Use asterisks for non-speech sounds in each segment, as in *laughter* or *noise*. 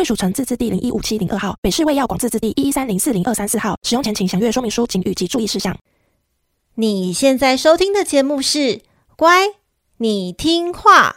贵属城自治地零一五七零二号，北市卫药广自治地一一三零四零二三四号。使用前请详阅说明书、请及注意事项。你现在收听的节目是《乖，你听话》。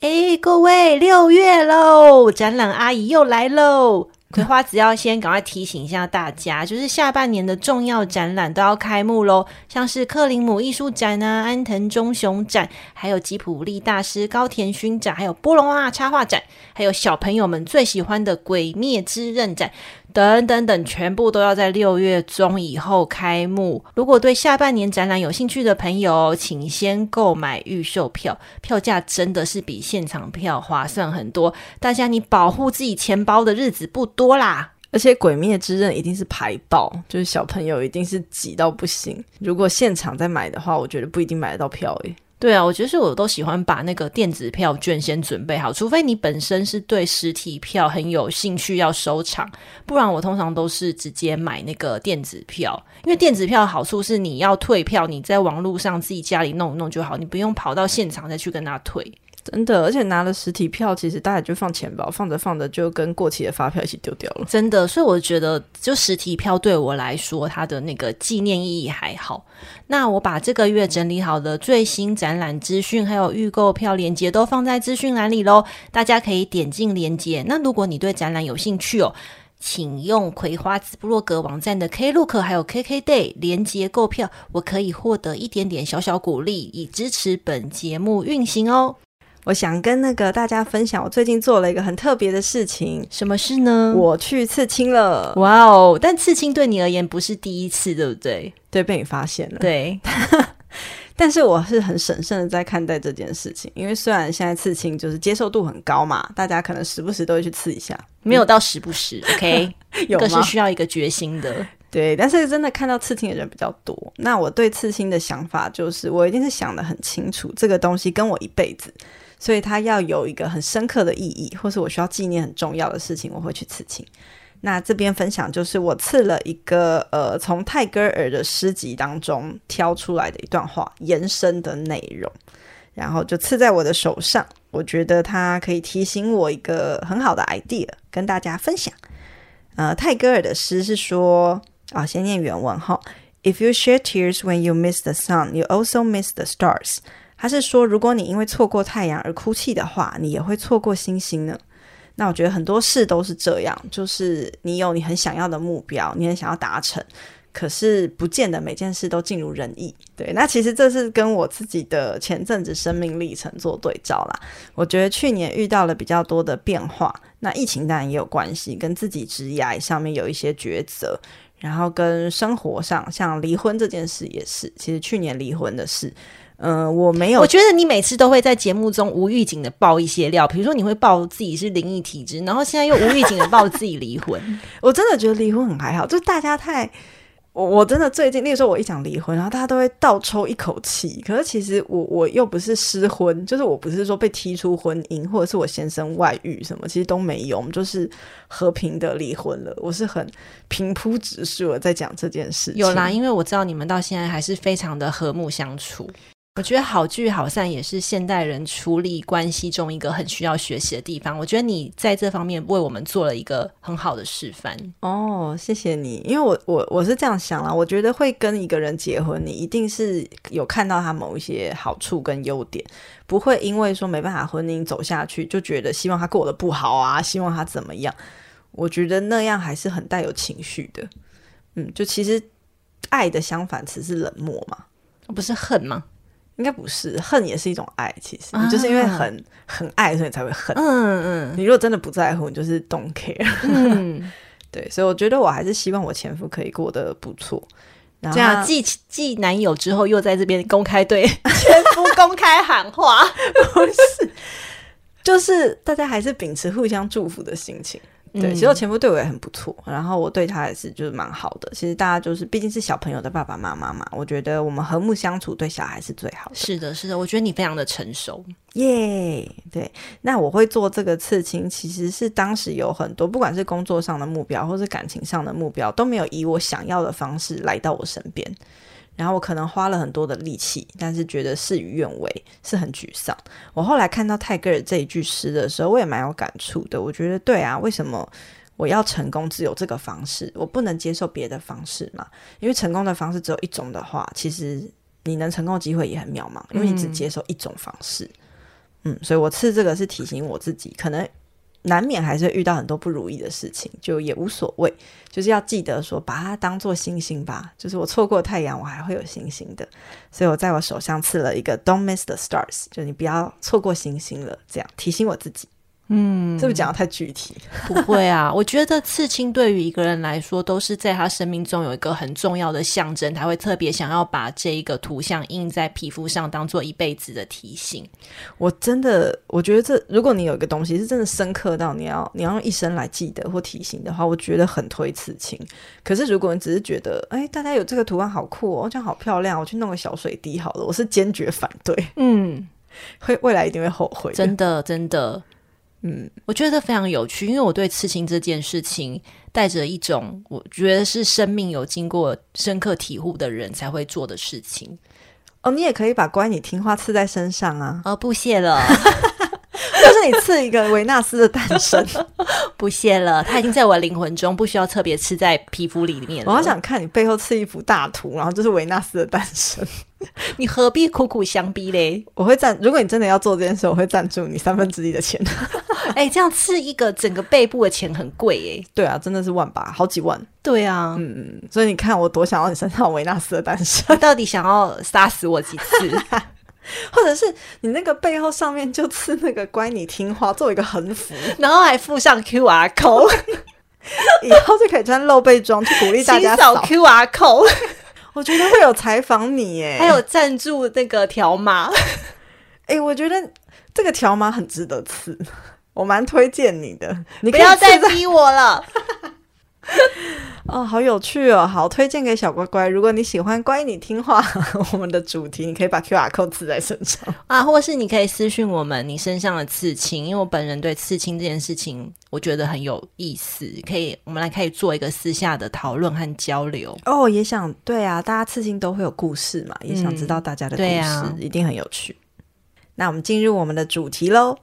哎，各位，六月喽，展览阿姨又来喽。葵花子要先赶快提醒一下大家，就是下半年的重要展览都要开幕喽，像是克林姆艺术展啊、安藤忠雄展，还有吉普力大师高田勋展，还有波隆纳插画展，还有小朋友们最喜欢的《鬼灭之刃》展。等等等，全部都要在六月中以后开幕。如果对下半年展览有兴趣的朋友，请先购买预售票，票价真的是比现场票划算很多。大家，你保护自己钱包的日子不多啦。而且《鬼灭之刃》一定是排爆，就是小朋友一定是挤到不行。如果现场再买的话，我觉得不一定买得到票诶。对啊，我觉得是我都喜欢把那个电子票券先准备好，除非你本身是对实体票很有兴趣要收藏，不然我通常都是直接买那个电子票，因为电子票的好处是你要退票，你在网络上自己家里弄一弄就好，你不用跑到现场再去跟他退。真的，而且拿了实体票，其实大家就放钱包，放着放着就跟过期的发票一起丢掉了。真的，所以我觉得，就实体票对我来说，它的那个纪念意义还好。那我把这个月整理好的最新展览资讯，还有预购票链接都放在资讯栏里喽，大家可以点进链接。那如果你对展览有兴趣哦，请用葵花子部落格网站的 Klook 还有 KKday 连接购票，我可以获得一点点小小鼓励，以支持本节目运行哦。我想跟那个大家分享，我最近做了一个很特别的事情。什么事呢？我去刺青了。哇哦！但刺青对你而言不是第一次，对不对？对，被你发现了。对，*laughs* 但是我是很审慎的在看待这件事情，因为虽然现在刺青就是接受度很高嘛，大家可能时不时都会去刺一下，没有到时不时。*laughs* OK，有吗？这个是需要一个决心的。对，但是真的看到刺青的人比较多。那我对刺青的想法就是，我一定是想的很清楚，这个东西跟我一辈子。所以它要有一个很深刻的意义，或是我需要纪念很重要的事情，我会去刺青。那这边分享就是我刺了一个呃，从泰戈尔的诗集当中挑出来的一段话延伸的内容，然后就刺在我的手上。我觉得它可以提醒我一个很好的 idea，跟大家分享。呃，泰戈尔的诗是说啊，先念原文哈：If you shed tears when you miss the sun, you also miss the stars. 他是说，如果你因为错过太阳而哭泣的话，你也会错过星星呢。那我觉得很多事都是这样，就是你有你很想要的目标，你很想要达成，可是不见得每件事都尽如人意。对，那其实这是跟我自己的前阵子生命历程做对照啦。我觉得去年遇到了比较多的变化，那疫情当然也有关系，跟自己职业上面有一些抉择，然后跟生活上，像离婚这件事也是，其实去年离婚的事。嗯、呃，我没有。我觉得你每次都会在节目中无预警的爆一些料，比如说你会爆自己是灵异体质，然后现在又无预警的爆自己离婚。*laughs* 我真的觉得离婚很还好，就是大家太……我我真的最近，那个时候我一讲离婚，然后大家都会倒抽一口气。可是其实我我又不是失婚，就是我不是说被踢出婚姻，或者是我先生外遇什么，其实都没有，我们就是和平的离婚了。我是很平铺直述的在讲这件事情。有啦，因为我知道你们到现在还是非常的和睦相处。我觉得好聚好散也是现代人处理关系中一个很需要学习的地方。我觉得你在这方面为我们做了一个很好的示范。哦，谢谢你，因为我我我是这样想啦，我觉得会跟一个人结婚，你一定是有看到他某一些好处跟优点，不会因为说没办法婚姻走下去就觉得希望他过得不好啊，希望他怎么样。我觉得那样还是很带有情绪的。嗯，就其实爱的相反词是冷漠嘛，不是恨吗？应该不是，恨也是一种爱。其实你就是因为很、啊、很爱，所以才会恨。嗯嗯。你如果真的不在乎，你就是 don't care。*laughs* 嗯。对，所以我觉得我还是希望我前夫可以过得不错。这样继继男友之后，又在这边公开对 *laughs* 前夫公开喊话，*laughs* 不是，就是大家还是秉持互相祝福的心情。对，其实我前夫对我也很不错，嗯，然后我对他也是就是蛮好的。其实大家就是毕竟是小朋友的爸爸妈妈嘛，我觉得我们和睦相处对小孩是最好的。是的，是的，我觉得你非常的成熟，耶、yeah！对，那我会做这个刺青，其实是当时有很多不管是工作上的目标，或是感情上的目标，都没有以我想要的方式来到我身边。然后我可能花了很多的力气，但是觉得事与愿违，是很沮丧。我后来看到泰戈尔这一句诗的时候，我也蛮有感触的。我觉得对啊，为什么我要成功只有这个方式？我不能接受别的方式嘛？因为成功的方式只有一种的话，其实你能成功机会也很渺茫，因为你只接受一种方式。嗯，所以我吃这个是提醒我自己，可能。难免还是会遇到很多不如意的事情，就也无所谓，就是要记得说，把它当做星星吧。就是我错过太阳，我还会有星星的。所以我在我手上刺了一个 “Don't miss the stars”，就你不要错过星星了，这样提醒我自己。嗯，是不是讲的太具体？不会啊，*laughs* 我觉得刺青对于一个人来说，都是在他生命中有一个很重要的象征，他会特别想要把这一个图像印在皮肤上，当做一辈子的提醒。我真的，我觉得这，如果你有一个东西是真的深刻到你要你要用一生来记得或提醒的话，我觉得很推刺青。可是如果你只是觉得，哎，大家有这个图案好酷哦，这样好漂亮，我去弄个小水滴好了，我是坚决反对。嗯，会未来一定会后悔，真的，真的。嗯，我觉得非常有趣，因为我对刺青这件事情带着一种我觉得是生命有经过深刻体悟的人才会做的事情。哦，你也可以把乖你听话刺在身上啊！*laughs* 哦，不谢了。*laughs* 就是你刺一个维纳斯的诞生，*laughs* 不谢了，他已经在我灵魂中，不需要特别刺在皮肤里面。我好想看你背后刺一幅大图，然后就是维纳斯的诞生，你何必苦苦相逼嘞？我会赞，如果你真的要做这件事，我会赞助你三分之一的钱。*laughs* 哎、欸，这样刺一个整个背部的钱很贵哎。对啊，真的是万八，好几万。对啊，嗯嗯，所以你看我多想要你身上维纳斯的单身，到底想要杀死我几次？*laughs* 或者是你那个背后上面就刺那个乖你听话，做一个横幅，然后还附上 QR code，*laughs* 以后就可以穿露背装去鼓励大家扫 QR code。我觉得会有采访你耶，还有赞助那个条码。哎、欸，我觉得这个条码很值得刺，我蛮推荐你的。*laughs* 你不要再逼我了。*laughs* 哦，好有趣哦！好，推荐给小乖乖。如果你喜欢乖你听话，*laughs* 我们的主题，你可以把 QR code 刺在身上啊，或是你可以私讯我们你身上的刺青，因为我本人对刺青这件事情我觉得很有意思，可以我们来可以做一个私下的讨论和交流。哦，也想对啊，大家刺青都会有故事嘛，也想知道大家的故事，嗯啊、一定很有趣。那我们进入我们的主题喽。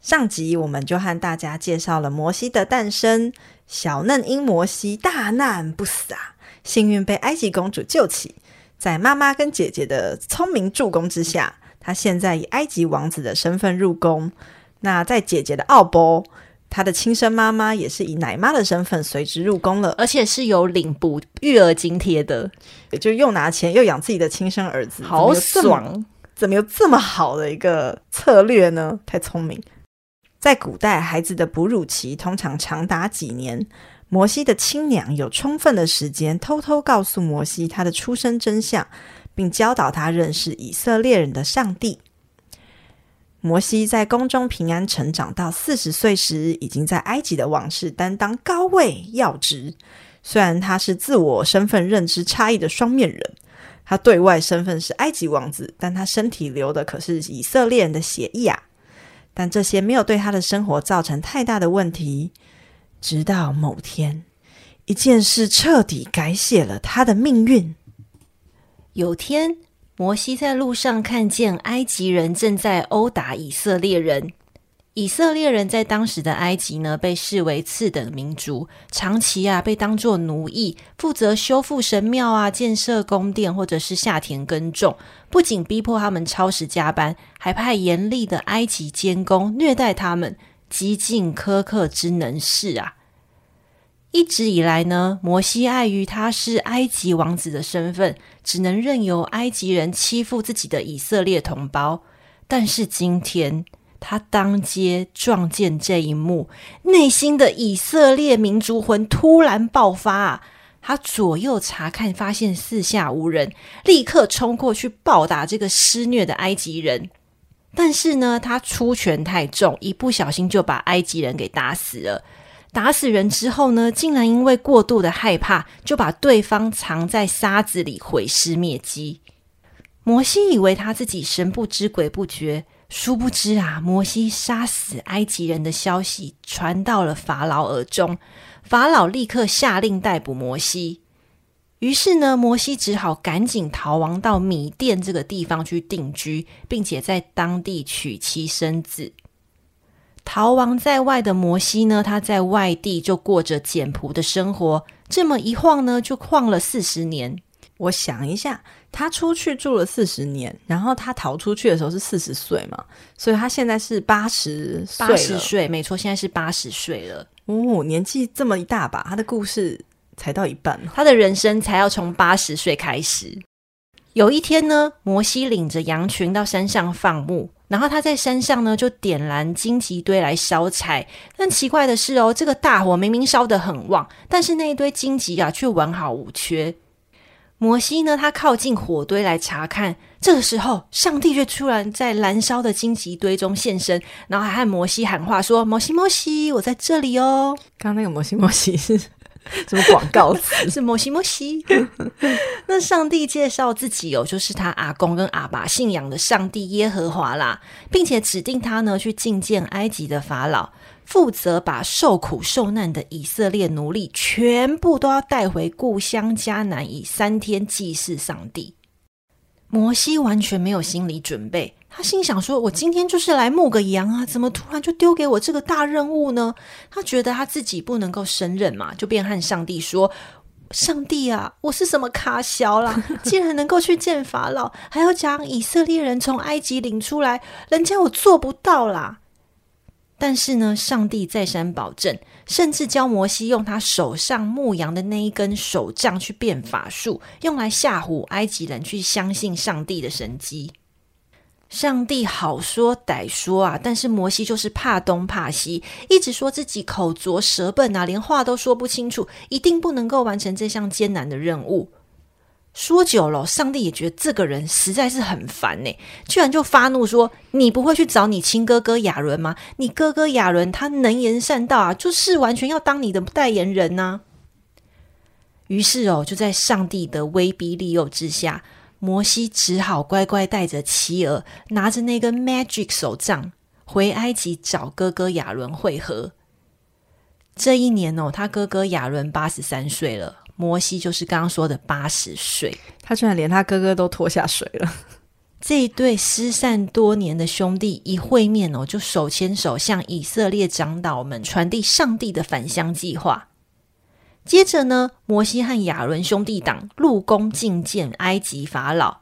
上集我们就和大家介绍了摩西的诞生。小嫩婴摩西大难不死啊，幸运被埃及公主救起。在妈妈跟姐姐的聪明助攻之下，他现在以埃及王子的身份入宫。那在姐姐的奥波，她的亲生妈妈也是以奶妈的身份随之入宫了，而且是有领补育儿津贴的，也就又拿钱又养自己的亲生儿子，好爽！怎么有这么好的一个策略呢？太聪明。在古代，孩子的哺乳期通常长达几年。摩西的亲娘有充分的时间偷偷告诉摩西他的出生真相，并教导他认识以色列人的上帝。摩西在宫中平安成长到四十岁时，已经在埃及的王室担当高位要职。虽然他是自我身份认知差异的双面人，他对外身份是埃及王子，但他身体流的可是以色列人的血液啊。但这些没有对他的生活造成太大的问题，直到某天，一件事彻底改写了他的命运。有天，摩西在路上看见埃及人正在殴打以色列人。以色列人在当时的埃及呢，被视为次等民族，长期啊被当作奴役，负责修复神庙啊、建设宫殿或者是下田耕种。不仅逼迫他们超时加班，还派严厉的埃及监工虐待他们，极尽苛刻之能事啊！一直以来呢，摩西碍于他是埃及王子的身份，只能任由埃及人欺负自己的以色列同胞。但是今天，他当街撞见这一幕，内心的以色列民族魂突然爆发！他左右查看，发现四下无人，立刻冲过去暴打这个施虐的埃及人。但是呢，他出拳太重，一不小心就把埃及人给打死了。打死人之后呢，竟然因为过度的害怕，就把对方藏在沙子里毁尸灭迹。摩西以为他自己神不知鬼不觉，殊不知啊，摩西杀死埃及人的消息传到了法老耳中，法老立刻下令逮捕摩西。于是呢，摩西只好赶紧逃亡到米甸这个地方去定居，并且在当地娶妻生子。逃亡在外的摩西呢，他在外地就过着简朴的生活，这么一晃呢，就晃了四十年。我想一下，他出去住了四十年，然后他逃出去的时候是四十岁嘛，所以他现在是八十岁，八十岁，没错，现在是八十岁了。哦，年纪这么一大把，他的故事才到一半，他的人生才要从八十岁开始。有一天呢，摩西领着羊群到山上放牧。然后他在山上呢，就点燃荆棘堆来烧柴。但奇怪的是哦，这个大火明明烧得很旺，但是那一堆荆棘啊，却完好无缺。摩西呢，他靠近火堆来查看，这个时候，上帝却突然在燃烧的荆棘堆中现身，然后还和摩西喊话说：“摩西，摩西，我在这里哦。”刚刚那个摩西，摩西是。*laughs* 什么广告词？*laughs* 是摩西摩西。*laughs* 那上帝介绍自己哦，就是他阿公跟阿爸信仰的上帝耶和华啦，并且指定他呢去觐见埃及的法老，负责把受苦受难的以色列奴隶全部都要带回故乡迦南，以三天祭祀上帝。摩西完全没有心理准备，他心想说：“我今天就是来牧个羊啊，怎么突然就丢给我这个大任务呢？”他觉得他自己不能够胜任嘛，就便和上帝说：“上帝啊，我是什么卡小啦？*laughs* 既然能够去见法老，还要将以色列人从埃及领出来，人家我做不到啦。”但是呢，上帝再三保证，甚至教摩西用他手上牧羊的那一根手杖去变法术，用来吓唬埃及人去相信上帝的神迹。上帝好说歹说啊，但是摩西就是怕东怕西，一直说自己口拙舌笨啊，连话都说不清楚，一定不能够完成这项艰难的任务。说久了，上帝也觉得这个人实在是很烦呢，居然就发怒说：“你不会去找你亲哥哥亚伦吗？你哥哥亚伦他能言善道啊，就是完全要当你的代言人呢、啊。”于是哦，就在上帝的威逼利诱之下，摩西只好乖乖带着妻儿，拿着那根 magic 手杖，回埃及找哥哥亚伦会合。这一年哦，他哥哥亚伦八十三岁了。摩西就是刚刚说的八十岁，他居然连他哥哥都拖下水了。这一对失散多年的兄弟一会面哦，就手牵手向以色列长老们传递上帝的返乡计划。接着呢，摩西和亚伦兄弟党入宫觐见埃及法老。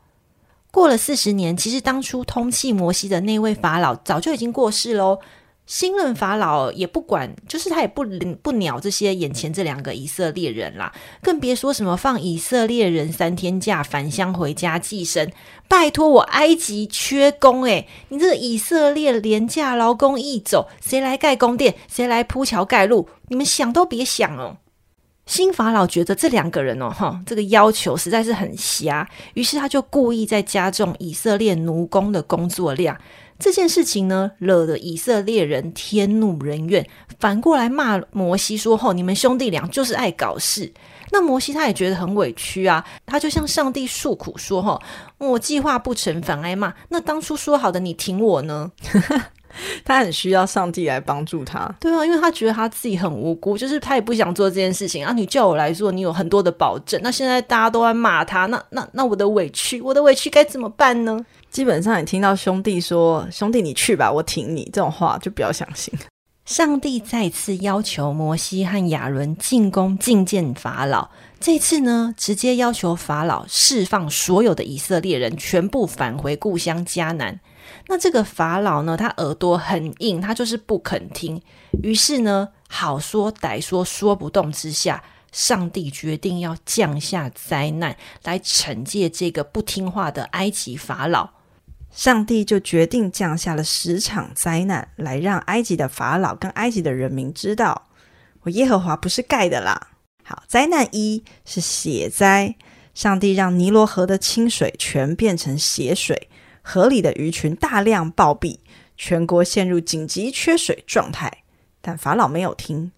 过了四十年，其实当初通气摩西的那位法老早就已经过世喽。新任法老也不管，就是他也不不鸟这些眼前这两个以色列人啦，更别说什么放以色列人三天假返乡回家寄生。拜托我埃及缺工诶，你这个以色列廉价劳工一走，谁来盖宫殿？谁来铺桥盖路？你们想都别想哦！新法老觉得这两个人哦，哈，这个要求实在是很瞎，于是他就故意在加重以色列奴工的工作量。这件事情呢，惹得以色列人天怒人怨，反过来骂摩西说：“吼，你们兄弟俩就是爱搞事。”那摩西他也觉得很委屈啊，他就向上帝诉苦说：“吼，我计划不成，反挨骂。那当初说好的，你挺我呢？” *laughs* 他很需要上帝来帮助他。*laughs* 对啊，因为他觉得他自己很无辜，就是他也不想做这件事情啊。你叫我来做，你有很多的保证。那现在大家都在骂他，那那那我的委屈，我的委屈该怎么办呢？基本上，你听到兄弟说“兄弟，你去吧，我挺你”这种话，就不要相信。上帝再次要求摩西和亚伦进宫觐见法老。这次呢，直接要求法老释放所有的以色列人，全部返回故乡迦南。那这个法老呢，他耳朵很硬，他就是不肯听。于是呢，好说歹说，说不动之下，上帝决定要降下灾难来惩戒这个不听话的埃及法老。上帝就决定降下了十场灾难，来让埃及的法老跟埃及的人民知道，我耶和华不是盖的啦。好，灾难一是血灾，上帝让尼罗河的清水全变成血水，河里的鱼群大量暴毙，全国陷入紧急缺水状态。但法老没有听。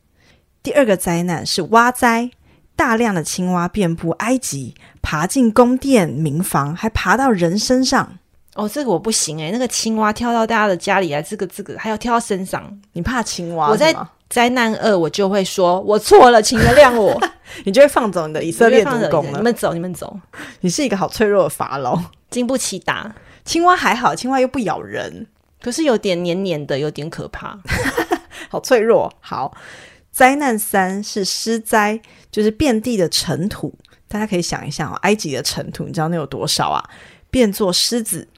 第二个灾难是蛙灾，大量的青蛙遍布埃及，爬进宫殿、民房，还爬到人身上。哦，这个我不行哎，那个青蛙跳到大家的家里来，这个这个还要跳到身上，你怕青蛙？我在。灾难二，我就会说，我错了，请原谅我。*laughs* 你就会放走你的以色列主公了。你们走，你们走。你是一个好脆弱的法老，经不起打。*laughs* 青蛙还好，青蛙又不咬人，可是有点黏黏的，有点可怕。*laughs* 好脆弱。好，灾难三是湿灾，就是遍地的尘土。大家可以想一下哦，埃及的尘土，你知道那有多少啊？变作狮子，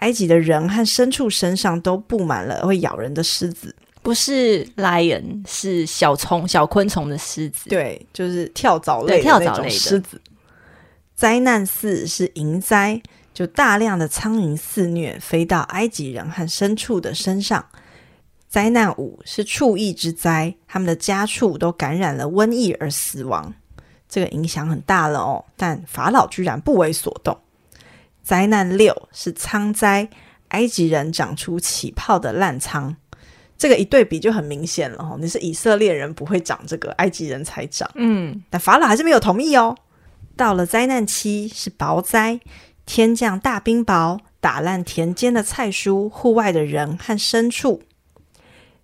埃及的人和牲畜身上都布满了会咬人的狮子。不是 lion，是小虫、小昆虫的狮子。对，就是跳蚤类的那种狮子。灾难四是蝇灾，就大量的苍蝇肆虐，飞到埃及人和牲畜的身上。灾难五是畜疫之灾，他们的家畜都感染了瘟疫而死亡。这个影响很大了哦，但法老居然不为所动。灾难六是仓灾，埃及人长出起泡的烂仓。这个一对比就很明显了哈，你是以色列人不会长这个，埃及人才长。嗯，但法老还是没有同意哦。到了灾难七是雹灾，天降大冰雹，打烂田间的菜蔬，户外的人和牲畜。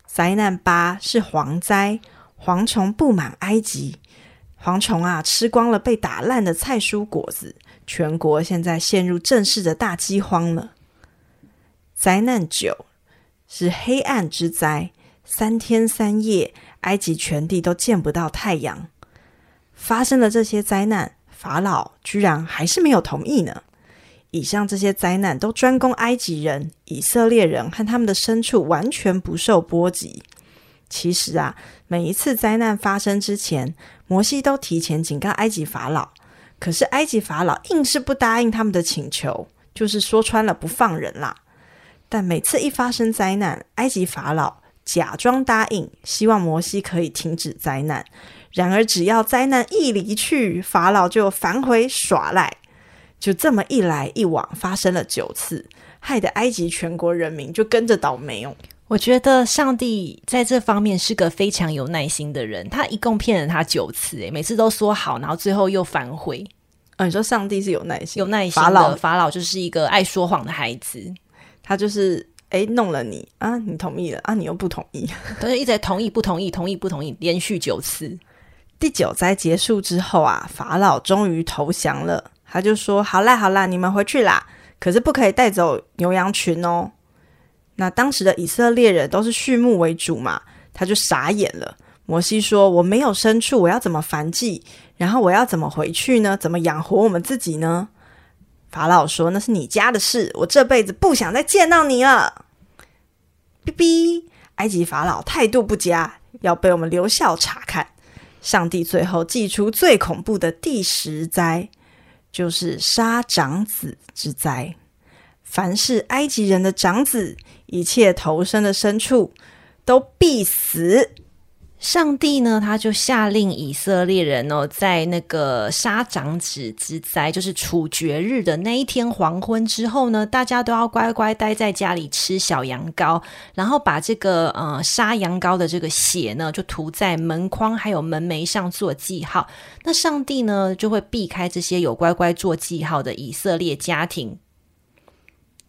灾难八是蝗灾，蝗虫布满埃及，蝗虫啊吃光了被打烂的菜蔬果子，全国现在陷入正式的大饥荒了。灾难九。是黑暗之灾，三天三夜，埃及全地都见不到太阳。发生了这些灾难，法老居然还是没有同意呢。以上这些灾难都专攻埃及人，以色列人和他们的牲畜完全不受波及。其实啊，每一次灾难发生之前，摩西都提前警告埃及法老，可是埃及法老硬是不答应他们的请求，就是说穿了不放人啦。但每次一发生灾难，埃及法老假装答应，希望摩西可以停止灾难。然而，只要灾难一离去，法老就反悔耍赖。就这么一来一往，发生了九次，害得埃及全国人民就跟着倒霉哦。我觉得上帝在这方面是个非常有耐心的人。他一共骗了他九次，诶，每次都说好，然后最后又反悔。啊，你说上帝是有耐心，有耐心的。法老，法老就是一个爱说谎的孩子。他就是哎，弄了你啊，你同意了啊，你又不同意，都是一直在同意不同意，同意不同意，连续九次。第九灾结束之后啊，法老终于投降了，他就说：“好啦好啦，你们回去啦，可是不可以带走牛羊群哦。”那当时的以色列人都是畜牧为主嘛，他就傻眼了。摩西说：“我没有牲畜，我要怎么繁祭？然后我要怎么回去呢？怎么养活我们自己呢？”法老说：“那是你家的事，我这辈子不想再见到你了。”哔哔，埃及法老态度不佳，要被我们留校察看。上帝最后祭出最恐怖的第十灾，就是杀长子之灾。凡是埃及人的长子，一切头生的牲畜，都必死。上帝呢，他就下令以色列人哦，在那个杀长子之灾，就是处决日的那一天黄昏之后呢，大家都要乖乖待在家里吃小羊羔，然后把这个呃杀羊羔的这个血呢，就涂在门框还有门楣上做记号。那上帝呢，就会避开这些有乖乖做记号的以色列家庭。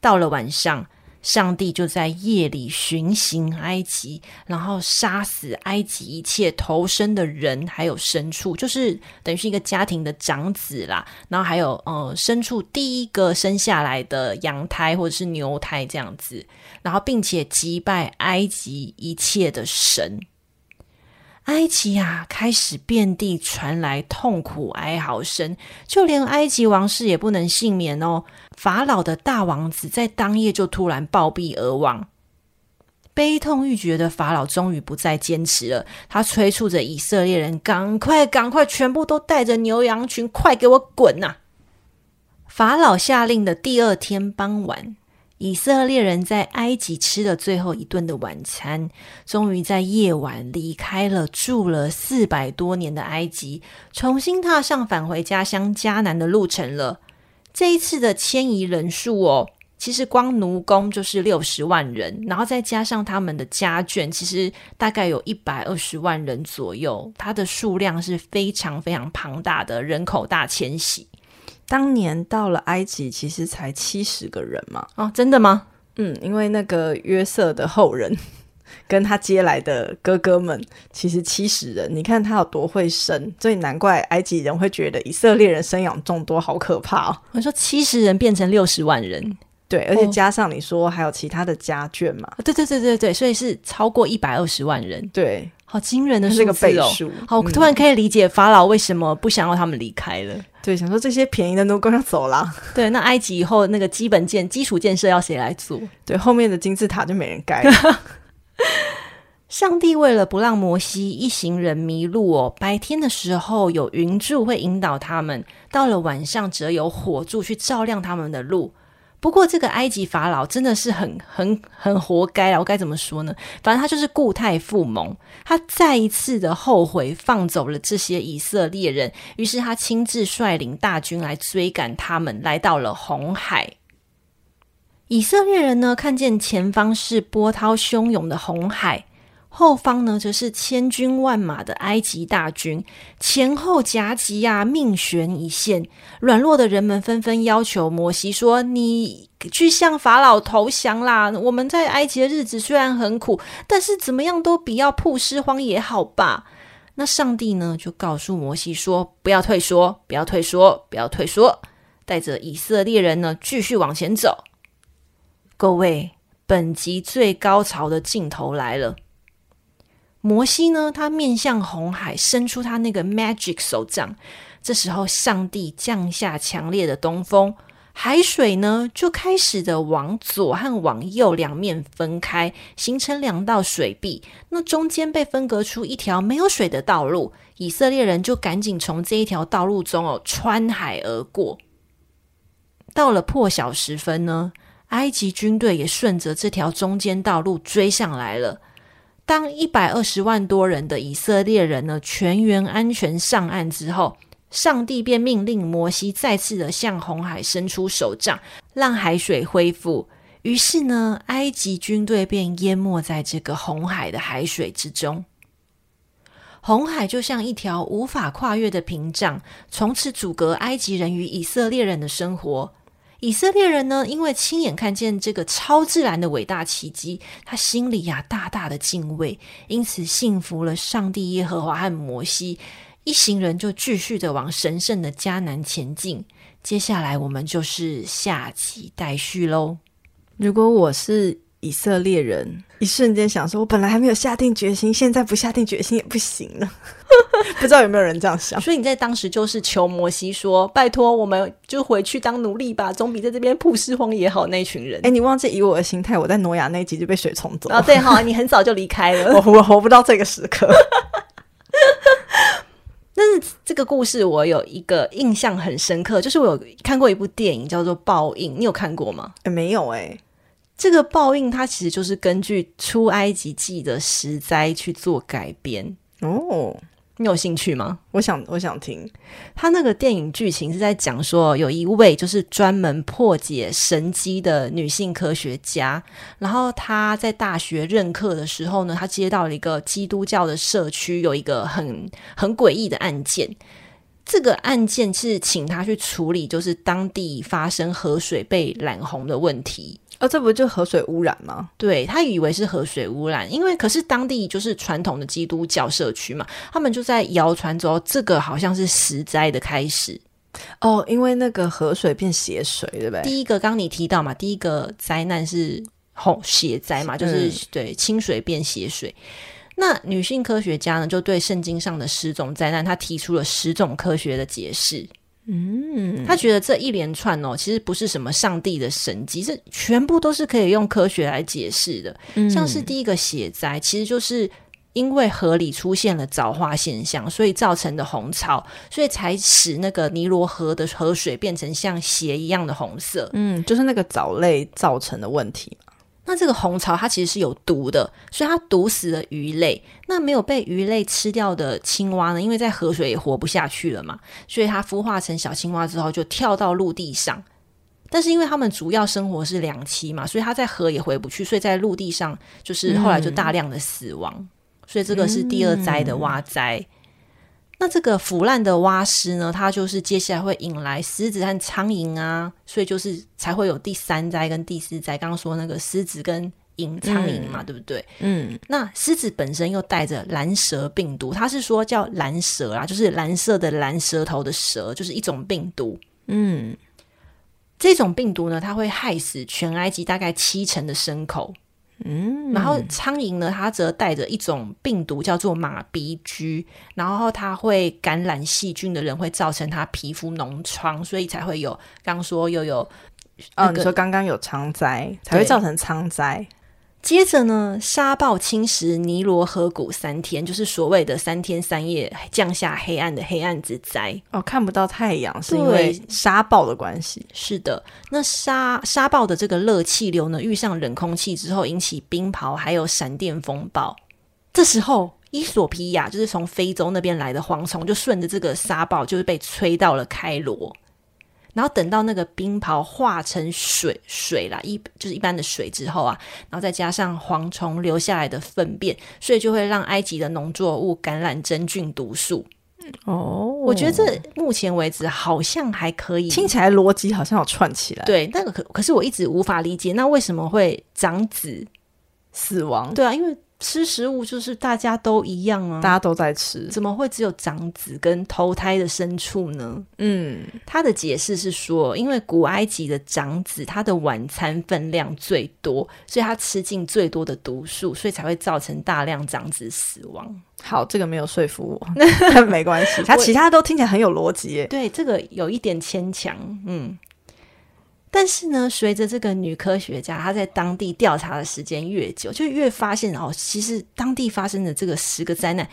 到了晚上。上帝就在夜里巡行埃及，然后杀死埃及一切投生的人，还有牲畜，就是等于是一个家庭的长子啦。然后还有呃牲畜第一个生下来的羊胎或者是牛胎这样子，然后并且击败埃及一切的神。埃及啊，开始遍地传来痛苦哀嚎声，就连埃及王室也不能幸免哦。法老的大王子在当夜就突然暴毙而亡。悲痛欲绝的法老终于不再坚持了，他催促着以色列人：“赶快，赶快，全部都带着牛羊群，快给我滚呐！”法老下令的第二天傍晚。以色列人在埃及吃了最后一顿的晚餐，终于在夜晚离开了住了四百多年的埃及，重新踏上返回家乡迦南的路程了。这一次的迁移人数哦，其实光奴工就是六十万人，然后再加上他们的家眷，其实大概有一百二十万人左右。它的数量是非常非常庞大的人口大迁徙。当年到了埃及，其实才七十个人嘛。哦，真的吗？嗯，因为那个约瑟的后人 *laughs* 跟他接来的哥哥们，其实七十人。你看他有多会生，所以难怪埃及人会觉得以色列人生养众多，好可怕哦。我说七十人变成六十万人，对，而且加上你说还有其他的家眷嘛。哦，对对对对对，所以是超过一百二十万人。对。好惊人的数字哦！这个倍数，好，突然可以理解法老为什么不想要他们离开了。对，想说这些便宜的奴工要走了。*laughs* 对，那埃及以后那个基本建基础建设要谁来做？对，后面的金字塔就没人盖了。*laughs* 上帝为了不让摩西一行人迷路哦，白天的时候有云柱会引导他们，到了晚上则有火柱去照亮他们的路。不过，这个埃及法老真的是很、很、很活该啊！我该怎么说呢？反正他就是故态复萌，他再一次的后悔放走了这些以色列人，于是他亲自率领大军来追赶他们，来到了红海。以色列人呢，看见前方是波涛汹涌的红海。后方呢，则是千军万马的埃及大军，前后夹击啊，命悬一线。软弱的人们纷纷要求摩西说：“你去向法老投降啦！我们在埃及的日子虽然很苦，但是怎么样都比要曝尸荒野好吧？”那上帝呢，就告诉摩西说：“不要退缩，不要退缩，不要退缩，带着以色列人呢，继续往前走。”各位，本集最高潮的镜头来了。摩西呢，他面向红海，伸出他那个 magic 手掌。这时候，上帝降下强烈的东风，海水呢就开始的往左和往右两面分开，形成两道水壁。那中间被分隔出一条没有水的道路，以色列人就赶紧从这一条道路中哦穿海而过。到了破晓时分呢，埃及军队也顺着这条中间道路追上来了。当一百二十万多人的以色列人呢，全员安全上岸之后，上帝便命令摩西再次的向红海伸出手杖，让海水恢复。于是呢，埃及军队便淹没在这个红海的海水之中。红海就像一条无法跨越的屏障，从此阻隔埃及人与以色列人的生活。以色列人呢，因为亲眼看见这个超自然的伟大奇迹，他心里呀、大大的敬畏，因此信服了上帝耶和华和摩西，一行人就继续的往神圣的迦南前进。接下来我们就是下集待续喽。如果我是以色列人，一瞬间想说，我本来还没有下定决心，现在不下定决心也不行了。*laughs* 不知道有没有人这样想？所以你在当时就是求摩西说：“拜托，我们就回去当奴隶吧，总比在这边曝尸荒野好。”那群人，哎，你忘记以我的心态，我在挪亚那一集就被水冲走了。啊，对哈，你很早就离开了，我我活不到这个时刻。*laughs* 但是这个故事我有一个印象很深刻，就是我有看过一部电影叫做《报应》，你有看过吗？哎，没有哎。这个报应它其实就是根据出埃及记的十灾去做改编哦。你有兴趣吗？我想，我想听。他那个电影剧情是在讲说，有一位就是专门破解神机的女性科学家，然后她在大学任课的时候呢，她接到了一个基督教的社区有一个很很诡异的案件。这个案件是请她去处理，就是当地发生河水被染红的问题。哦，这不就河水污染吗？对，他以为是河水污染，因为可是当地就是传统的基督教社区嘛，他们就在谣传说这个好像是石灾的开始。哦，因为那个河水变血水，对不对？第一个刚你提到嘛，第一个灾难是洪血灾嘛，就是、嗯、对清水变血水。那女性科学家呢，就对圣经上的十种灾难，她提出了十种科学的解释。嗯，他觉得这一连串哦，其实不是什么上帝的神迹，这全部都是可以用科学来解释的。嗯、像是第一个血灾，其实就是。因为河里出现了藻化现象，所以造成的红潮，所以才使那个尼罗河的河水变成像血一样的红色。嗯，就是那个藻类造成的问题嘛。那这个红潮它其实是有毒的，所以它毒死了鱼类。那没有被鱼类吃掉的青蛙呢？因为在河水也活不下去了嘛，所以它孵化成小青蛙之后就跳到陆地上。但是因为它们主要生活是两栖嘛，所以它在河也回不去，所以在陆地上就是后来就大量的死亡。嗯所以这个是第二灾的蛙灾。嗯、那这个腐烂的蛙尸呢？它就是接下来会引来狮子和苍蝇啊，所以就是才会有第三灾跟第四灾。刚刚说那个狮子跟蝇苍蝇嘛，嗯、对不对？嗯。那狮子本身又带着蓝蛇病毒，它是说叫蓝蛇啊，就是蓝色的蓝舌头的蛇，就是一种病毒。嗯。这种病毒呢，它会害死全埃及大概七成的牲口。嗯，然后苍蝇呢，它则带着一种病毒叫做马鼻疽，然后它会感染细菌的人会造成他皮肤脓疮，所以才会有刚说又有，哦，你说刚刚有苍灾才会造成苍灾。接着呢，沙暴侵蚀尼罗河谷三天，就是所谓的三天三夜降下黑暗的黑暗之灾哦，看不到太阳是因为沙暴的关系。是的，那沙沙暴的这个热气流呢，遇上冷空气之后，引起冰雹，还有闪电风暴。这时候，伊索皮亚就是从非洲那边来的蝗虫，就顺着这个沙暴，就是被吹到了开罗。然后等到那个冰雹化成水水啦，一就是一般的水之后啊，然后再加上蝗虫留下来的粪便，所以就会让埃及的农作物感染真菌毒素。哦，我觉得这目前为止好像还可以，听起来逻辑好像有串起来。对，那个可可是我一直无法理解，那为什么会长子死亡？对啊，因为。吃食物就是大家都一样啊，大家都在吃，怎么会只有长子跟投胎的牲畜呢？嗯，他的解释是说，因为古埃及的长子他的晚餐分量最多，所以他吃进最多的毒素，所以才会造成大量长子死亡。好，这个没有说服我，*laughs* *laughs* 没关系，他其他都听起来很有逻辑耶。对，这个有一点牵强，嗯。但是呢，随着这个女科学家她在当地调查的时间越久，就越发现哦，其实当地发生的这个十个灾难，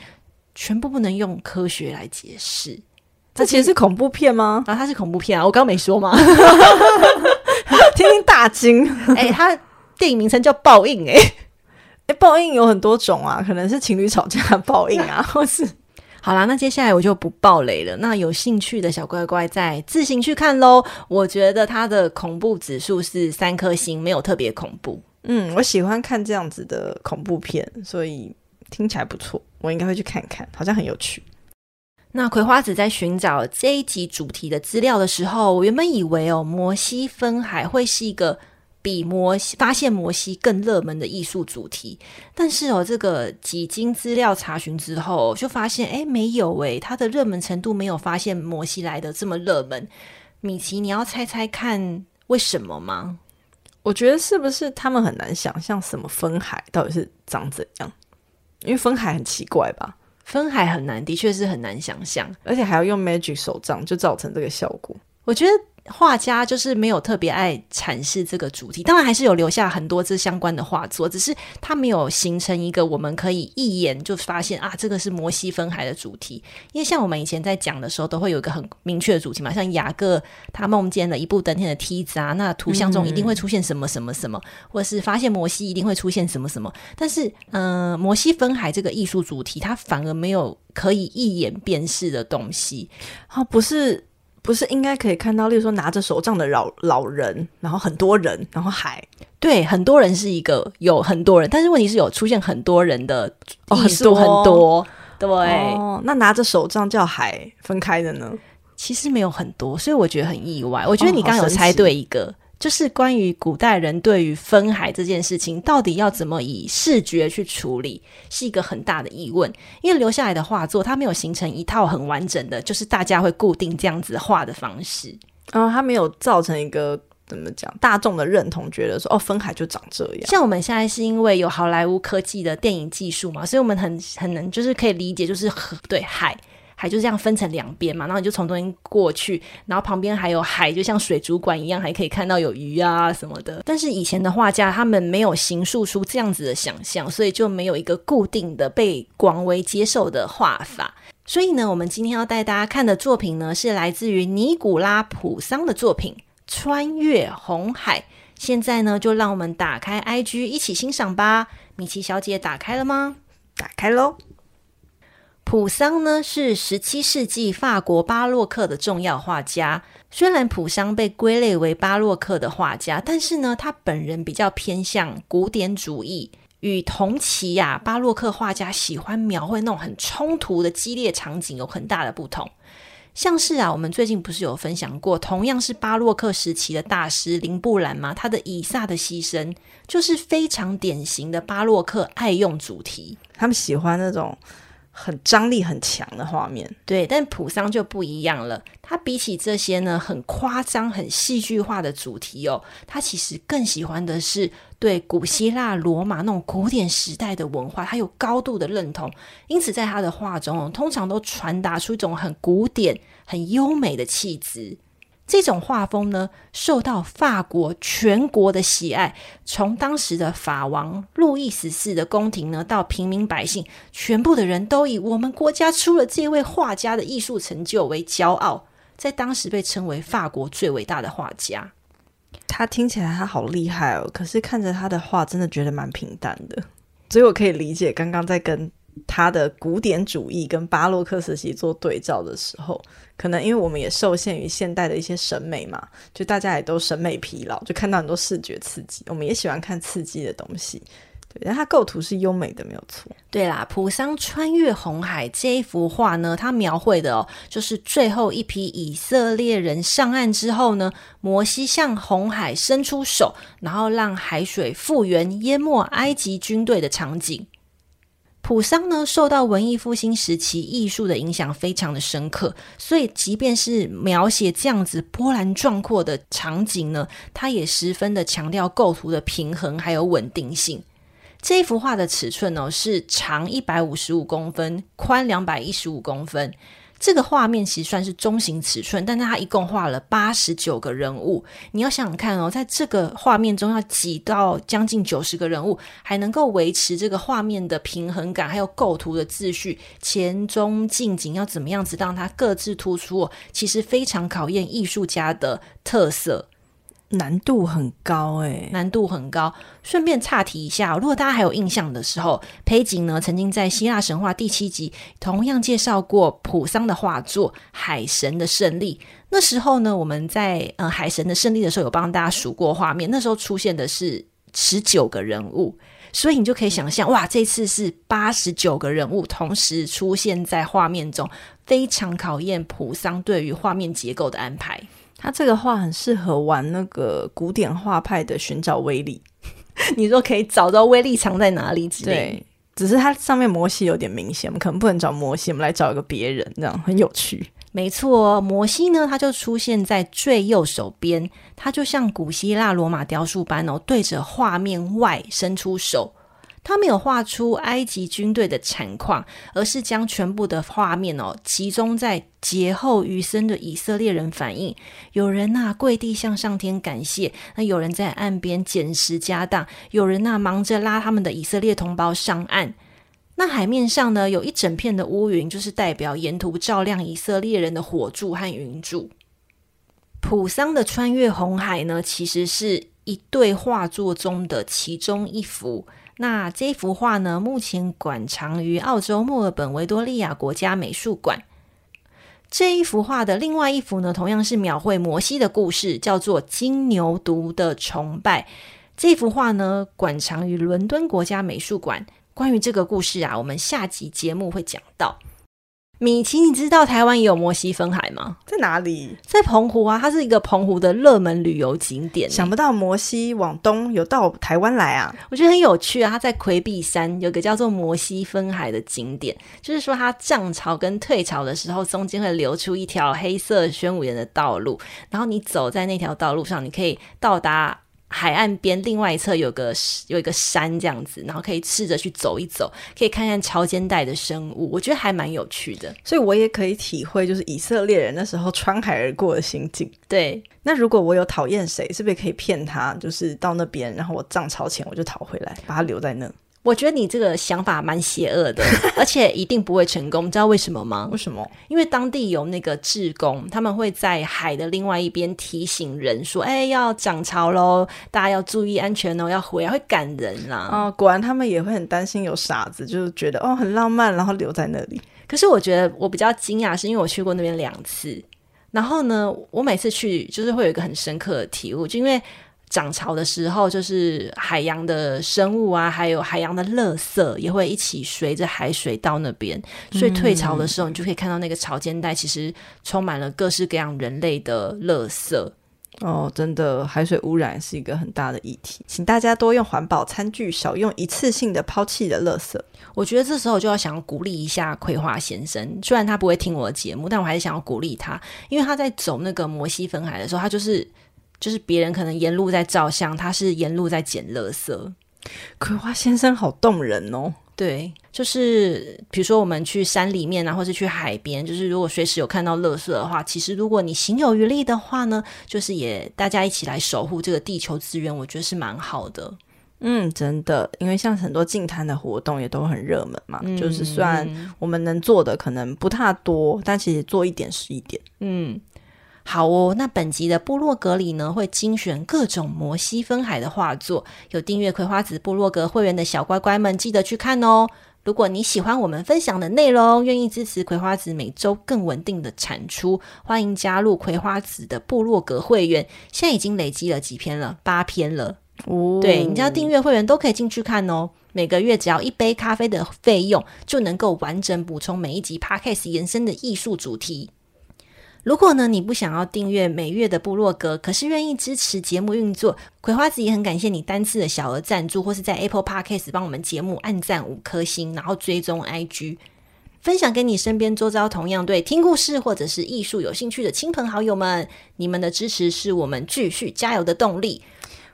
全部不能用科学来解释。这其实是恐怖片吗？啊，它是恐怖片啊！我刚刚没说吗？*laughs* 听听大惊！*laughs* 哎、欸，它电影名称叫《报应》哎，哎，报应有很多种啊，可能是情侣吵架报应啊，或是。好啦，那接下来我就不爆雷了。那有兴趣的小乖乖再自行去看喽。我觉得它的恐怖指数是三颗星，没有特别恐怖。嗯，我喜欢看这样子的恐怖片，所以听起来不错，我应该会去看看，好像很有趣。那葵花子在寻找这一集主题的资料的时候，我原本以为哦，摩西分海会是一个。比摩西发现摩西更热门的艺术主题，但是哦，这个几经资料查询之后，就发现哎，没有哎，它的热门程度没有发现摩西来的这么热门。米奇，你要猜猜看为什么吗？我觉得是不是他们很难想象什么分海到底是长怎样？因为分海很奇怪吧？分海很难，的确是很难想象，而且还要用 magic 手杖，就造成这个效果。我觉得。画家就是没有特别爱阐释这个主题，当然还是有留下很多这相关的画作，只是他没有形成一个我们可以一眼就发现啊，这个是摩西分海的主题。因为像我们以前在讲的时候，都会有一个很明确的主题嘛，像雅各他梦见了一部登天的梯子啊，那图像中一定会出现什么什么什么，或者是发现摩西一定会出现什么什么。但是，嗯、呃，摩西分海这个艺术主题，它反而没有可以一眼辨识的东西，哦，不是。不是应该可以看到，例如说拿着手杖的老老人，然后很多人，然后海，对，很多人是一个有很多人，但是问题是有出现很多人的艺术很多，哦、很多对、哦，那拿着手杖叫海分开的呢？其实没有很多，所以我觉得很意外。我觉得你刚刚有猜对一个。就是关于古代人对于分海这件事情，到底要怎么以视觉去处理，是一个很大的疑问。因为留下来的画作，它没有形成一套很完整的，就是大家会固定这样子画的方式。然后它没有造成一个怎么讲大众的认同，觉得说哦，分海就长这样。像我们现在是因为有好莱坞科技的电影技术嘛，所以我们很很能就是可以理解，就是河对海。海就这样分成两边嘛，然后你就从中间过去，然后旁边还有海，就像水族馆一样，还可以看到有鱼啊什么的。但是以前的画家他们没有形塑出这样子的想象，所以就没有一个固定的被广为接受的画法。所以呢，我们今天要带大家看的作品呢，是来自于尼古拉·普桑的作品《穿越红海》。现在呢，就让我们打开 IG 一起欣赏吧。米奇小姐打开了吗？打开喽。普桑呢，是十七世纪法国巴洛克的重要画家。虽然普桑被归类为巴洛克的画家，但是呢，他本人比较偏向古典主义，与同期呀、巴洛克画家喜欢描绘那种很冲突的激烈场景有很大的不同。像是啊，我们最近不是有分享过，同样是巴洛克时期的大师林布兰吗？他的《以撒的牺牲》就是非常典型的巴洛克爱用主题，他们喜欢那种。很张力很强的画面，对，但普桑就不一样了。他比起这些呢，很夸张、很戏剧化的主题哦，他其实更喜欢的是对古希腊、罗马那种古典时代的文化，他有高度的认同。因此，在他的画中，通常都传达出一种很古典、很优美的气质。这种画风呢，受到法国全国的喜爱。从当时的法王路易十四的宫廷呢，到平民百姓，全部的人都以我们国家出了这位画家的艺术成就为骄傲，在当时被称为法国最伟大的画家。他听起来他好厉害哦，可是看着他的画，真的觉得蛮平淡的。所以我可以理解刚刚在跟。他的古典主义跟巴洛克时期做对照的时候，可能因为我们也受限于现代的一些审美嘛，就大家也都审美疲劳，就看到很多视觉刺激，我们也喜欢看刺激的东西。对，但他构图是优美的，没有错。对啦，普桑穿越红海这一幅画呢，他描绘的哦，就是最后一批以色列人上岸之后呢，摩西向红海伸出手，然后让海水复原，淹没埃及军队的场景。普桑呢，受到文艺复兴时期艺术的影响非常的深刻，所以即便是描写这样子波澜壮阔的场景呢，他也十分的强调构图的平衡还有稳定性。这幅画的尺寸呢，是长一百五十五公分，宽两百一十五公分。这个画面其实算是中型尺寸，但是它一共画了八十九个人物。你要想想看哦，在这个画面中要挤到将近九十个人物，还能够维持这个画面的平衡感，还有构图的秩序，前中近景要怎么样子让它各自突出，其实非常考验艺术家的特色。难度很高诶，难度很高。顺便岔题一下，如果大家还有印象的时候，裴景呢曾经在希腊神话第七集同样介绍过普桑的画作《海神的胜利》。那时候呢，我们在呃《海神的胜利》的时候有帮大家数过画面，那时候出现的是十九个人物，所以你就可以想象，哇，这次是八十九个人物同时出现在画面中，非常考验普桑对于画面结构的安排。他这个画很适合玩那个古典画派的寻找威力，*laughs* 你说可以找到威力藏在哪里之类？对，只是它上面摩西有点明显，我们可能不能找摩西，我们来找一个别人，这样很有趣。没错，摩西呢，他就出现在最右手边，他就像古希腊罗马雕塑般哦，对着画面外伸出手。他没有画出埃及军队的惨况，而是将全部的画面哦集中在劫后余生的以色列人反应。有人呐、跪地向上天感谢，那有人在岸边捡拾家当，有人呐、忙着拉他们的以色列同胞上岸。那海面上呢有一整片的乌云，就是代表沿途照亮以色列人的火柱和云柱。普桑的穿越红海呢，其实是一对画作中的其中一幅。那这幅画呢，目前馆藏于澳洲墨尔本维多利亚国家美术馆。这一幅画的另外一幅呢，同样是描绘摩西的故事，叫做《金牛犊的崇拜》。这幅画呢，馆藏于伦敦国家美术馆。关于这个故事啊，我们下集节目会讲到。米奇，你知道台湾也有摩西分海吗？在哪里？在澎湖啊，它是一个澎湖的热门旅游景点。想不到摩西往东有到台湾来啊，我觉得很有趣啊。它在魁壁山有个叫做摩西分海的景点，就是说它涨潮跟退潮的时候，中间会流出一条黑色玄武岩的道路，然后你走在那条道路上，你可以到达。海岸边另外一侧有个有一个山这样子，然后可以试着去走一走，可以看看潮间带的生物，我觉得还蛮有趣的。所以我也可以体会，就是以色列人那时候穿海而过的心境。对，那如果我有讨厌谁，是不是可以骗他，就是到那边，然后我涨潮前我就逃回来，把他留在那？我觉得你这个想法蛮邪恶的，*laughs* 而且一定不会成功。你知道为什么吗？为什么？因为当地有那个志工，他们会在海的另外一边提醒人说：“哎，要涨潮喽，大家要注意安全哦，要回来会赶人啦。”哦，果然他们也会很担心有傻子，就是觉得哦很浪漫，然后留在那里。可是我觉得我比较惊讶，是因为我去过那边两次，然后呢，我每次去就是会有一个很深刻的体悟，就因为。涨潮的时候，就是海洋的生物啊，还有海洋的垃圾也会一起随着海水到那边。所以退潮的时候，你就可以看到那个潮间带其实充满了各式各样人类的垃圾。哦，真的，海水污染是一个很大的议题，请大家多用环保餐具，少用一次性的抛弃的垃圾。我觉得这时候就要想要鼓励一下葵花先生，虽然他不会听我的节目，但我还是想要鼓励他，因为他在走那个摩西分海的时候，他就是。就是别人可能沿路在照相，他是沿路在捡垃圾。葵花先生好动人哦。对，就是比如说我们去山里面啊，或是去海边，就是如果随时有看到垃圾的话，其实如果你行有余力的话呢，就是也大家一起来守护这个地球资源，我觉得是蛮好的。嗯，真的，因为像很多净滩的活动也都很热门嘛，嗯、就是虽然我们能做的可能不太多，但其实做一点是一点。嗯。好哦，那本集的部落格里呢，会精选各种摩西分海的画作。有订阅葵花籽部落格会员的小乖乖们，记得去看哦。如果你喜欢我们分享的内容，愿意支持葵花籽每周更稳定的产出，欢迎加入葵花籽的部落格会员。现在已经累积了几篇了，八篇了。哦，对，你只要订阅会员都可以进去看哦。每个月只要一杯咖啡的费用，就能够完整补充每一集 Podcast 延伸的艺术主题。如果呢，你不想要订阅每月的部落格，可是愿意支持节目运作，葵花子也很感谢你单次的小额赞助，或是在 Apple Podcast 帮我们节目按赞五颗星，然后追踪 IG，分享给你身边周遭同样对听故事或者是艺术有兴趣的亲朋好友们。你们的支持是我们继续加油的动力。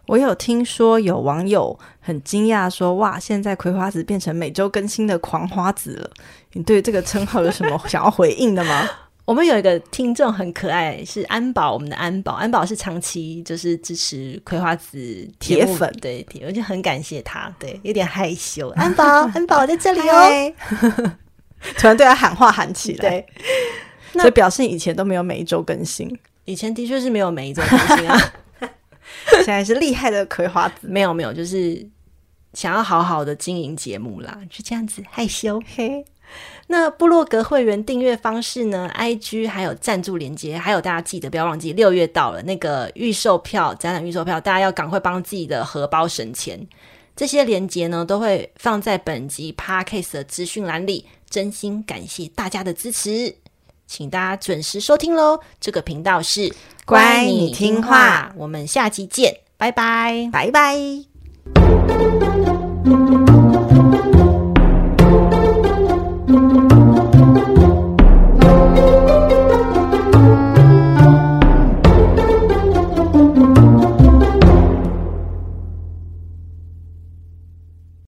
我有听说有网友很惊讶说：“哇，现在葵花子变成每周更新的狂花子了。”你对这个称号有什么想要回应的吗？我们有一个听众很可爱，是安保，我们的安保，安保是长期就是支持葵花籽铁粉，对，我就很感谢他，对，有点害羞，*laughs* 安保，安保在这里哦，*laughs* *laughs* 突然对他喊话喊起来，对，所以表示以前都没有每一周更新，以前的确是没有每一周更新啊，现在是厉害的葵花籽，没有没有，就是想要好好的经营节目啦，就这样子害羞。嘿。那部落格会员订阅方式呢？IG 还有赞助连接，还有大家记得不要忘记，六月到了，那个预售票展览预售票，大家要赶快帮自己的荷包省钱。这些连接呢，都会放在本集 Podcast 的资讯栏里。真心感谢大家的支持，请大家准时收听喽。这个频道是乖，你听话，我们下期见，拜拜，拜拜。